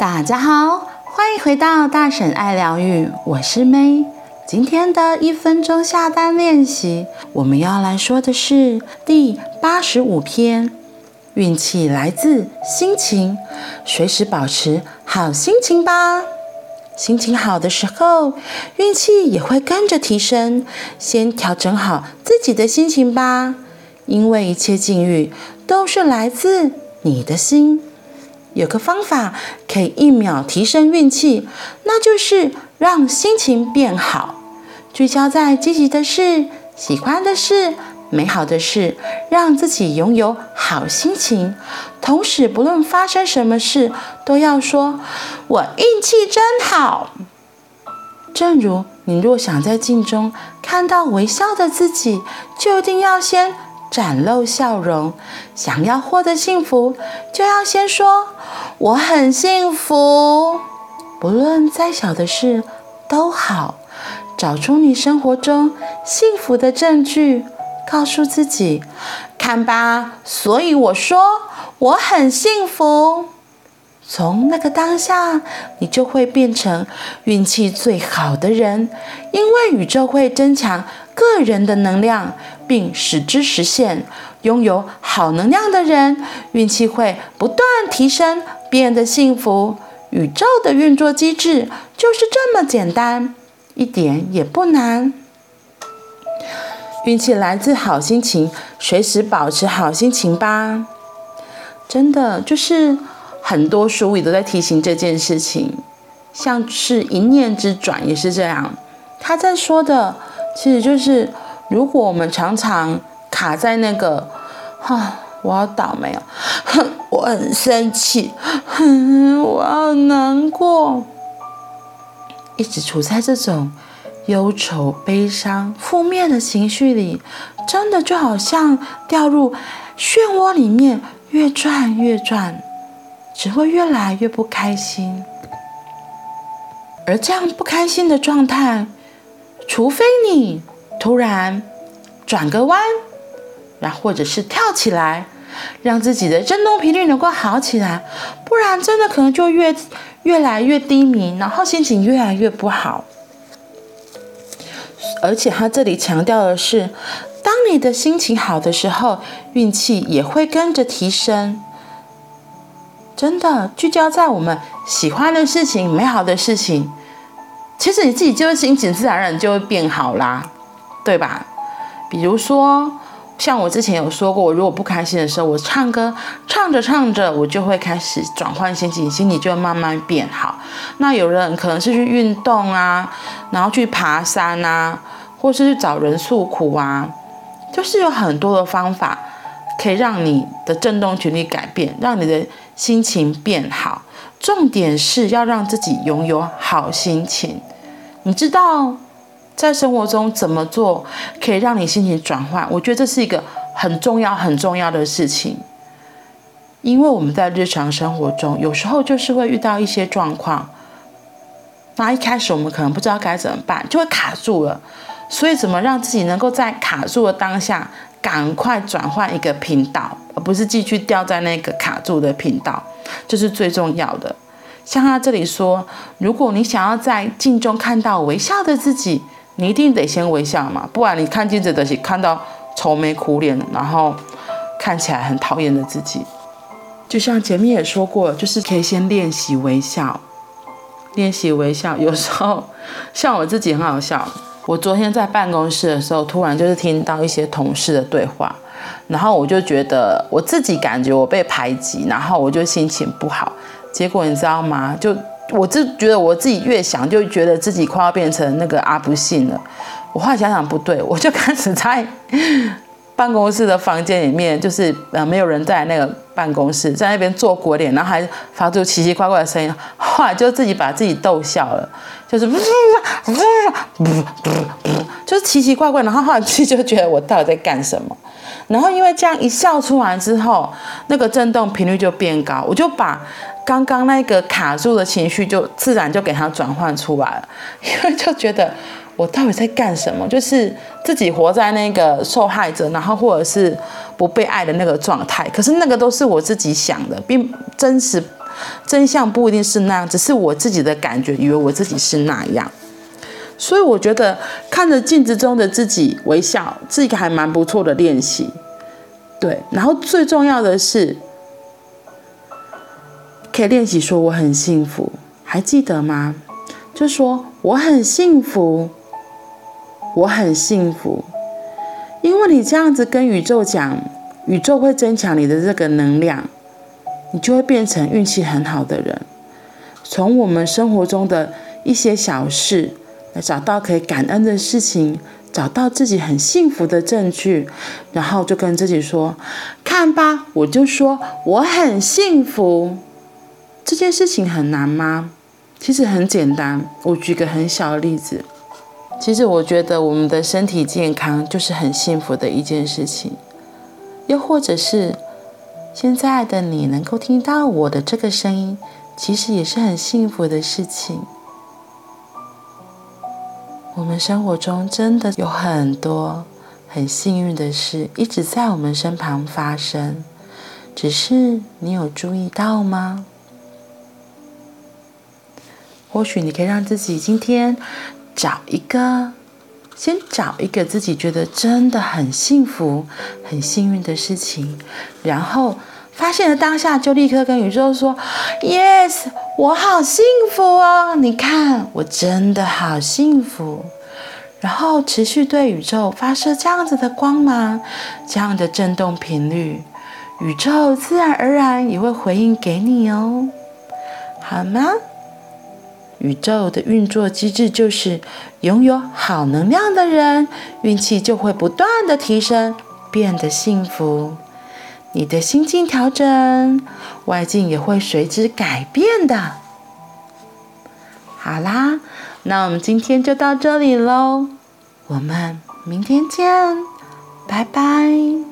大家好，欢迎回到大婶爱疗愈，我是 May。今天的一分钟下单练习，我们要来说的是第八十五篇。运气来自心情，随时保持好心情吧。心情好的时候，运气也会跟着提升。先调整好自己的心情吧，因为一切境遇都是来自你的心。有个方法可以一秒提升运气，那就是让心情变好，聚焦在积极的事、喜欢的事、美好的事，让自己拥有好心情。同时，不论发生什么事，都要说“我运气真好”。正如你若想在镜中看到微笑的自己，就一定要先展露笑容，想要获得幸福，就要先说“我很幸福”。不论再小的事都好，找出你生活中幸福的证据，告诉自己：“看吧，所以我说我很幸福。”从那个当下，你就会变成运气最好的人，因为宇宙会增强个人的能量。并使之实现。拥有好能量的人，运气会不断提升，变得幸福。宇宙的运作机制就是这么简单，一点也不难。运气来自好心情，随时保持好心情吧。真的，就是很多书里都在提醒这件事情，像是一念之转也是这样。他在说的，其实就是。如果我们常常卡在那个，哈，我好倒霉哦，哼，我很生气，哼，我好难过，一直处在这种忧愁、悲伤、负面的情绪里，真的就好像掉入漩涡里面，越转越转，只会越来越不开心。而这样不开心的状态，除非你。突然转个弯，然后或者是跳起来，让自己的振动频率能够好起来，不然真的可能就越越来越低迷，然后心情越来越不好。而且他这里强调的是，当你的心情好的时候，运气也会跟着提升。真的聚焦在我们喜欢的事情、美好的事情，其实你自己就是心情自然而然就会变好啦。对吧？比如说，像我之前有说过，我如果不开心的时候，我唱歌，唱着唱着，我就会开始转换心情，心情就慢慢变好。那有人可能是去运动啊，然后去爬山啊，或是去找人诉苦啊，就是有很多的方法可以让你的振动频率改变，让你的心情变好。重点是要让自己拥有好心情，你知道。在生活中怎么做可以让你心情转换？我觉得这是一个很重要、很重要的事情，因为我们在日常生活中有时候就是会遇到一些状况，那一开始我们可能不知道该怎么办，就会卡住了。所以，怎么让自己能够在卡住的当下赶快转换一个频道，而不是继续掉在那个卡住的频道，这是最重要的。像他这里说，如果你想要在镜中看到微笑的自己。你一定得先微笑嘛，不然你看镜子的是看到愁眉苦脸，然后看起来很讨厌的自己。就像前面也说过，就是可以先练习微笑，练习微笑。有时候像我自己很好笑，我昨天在办公室的时候，突然就是听到一些同事的对话，然后我就觉得我自己感觉我被排挤，然后我就心情不好。结果你知道吗？就我就觉得我自己越想，就觉得自己快要变成那个阿不幸了。我后来想想不对，我就开始在办公室的房间里面，就是呃没有人在那个办公室，在那边做鬼脸，然后还发出奇奇怪怪的声音。后来就自己把自己逗笑了，就是，就是奇奇怪怪。然后后来自己就觉得我到底在干什么？然后因为这样一笑出来之后，那个震动频率就变高，我就把。刚刚那个卡住的情绪，就自然就给他转换出来了，因 为就觉得我到底在干什么？就是自己活在那个受害者，然后或者是不被爱的那个状态。可是那个都是我自己想的，并真实真相不一定是那样，只是我自己的感觉，以为我自己是那样。所以我觉得看着镜子中的自己微笑，是一个还蛮不错的练习。对，然后最重要的是，可以练习说我很幸福，还记得吗？就说我很幸福，我很幸福，因为你这样子跟宇宙讲，宇宙会增强你的这个能量，你就会变成运气很好的人。从我们生活中的一些小事。来找到可以感恩的事情，找到自己很幸福的证据，然后就跟自己说：“看吧，我就说我很幸福。”这件事情很难吗？其实很简单。我举个很小的例子，其实我觉得我们的身体健康就是很幸福的一件事情。又或者是现在的你能够听到我的这个声音，其实也是很幸福的事情。我们生活中真的有很多很幸运的事一直在我们身旁发生，只是你有注意到吗？或许你可以让自己今天找一个，先找一个自己觉得真的很幸福、很幸运的事情，然后。发现了当下，就立刻跟宇宙说：“Yes，我好幸福哦！你看，我真的好幸福。”然后持续对宇宙发射这样子的光芒，这样的震动频率，宇宙自然而然也会回应给你哦，好吗？宇宙的运作机制就是，拥有好能量的人，运气就会不断的提升，变得幸福。你的心境调整，外境也会随之改变的。好啦，那我们今天就到这里喽，我们明天见，拜拜。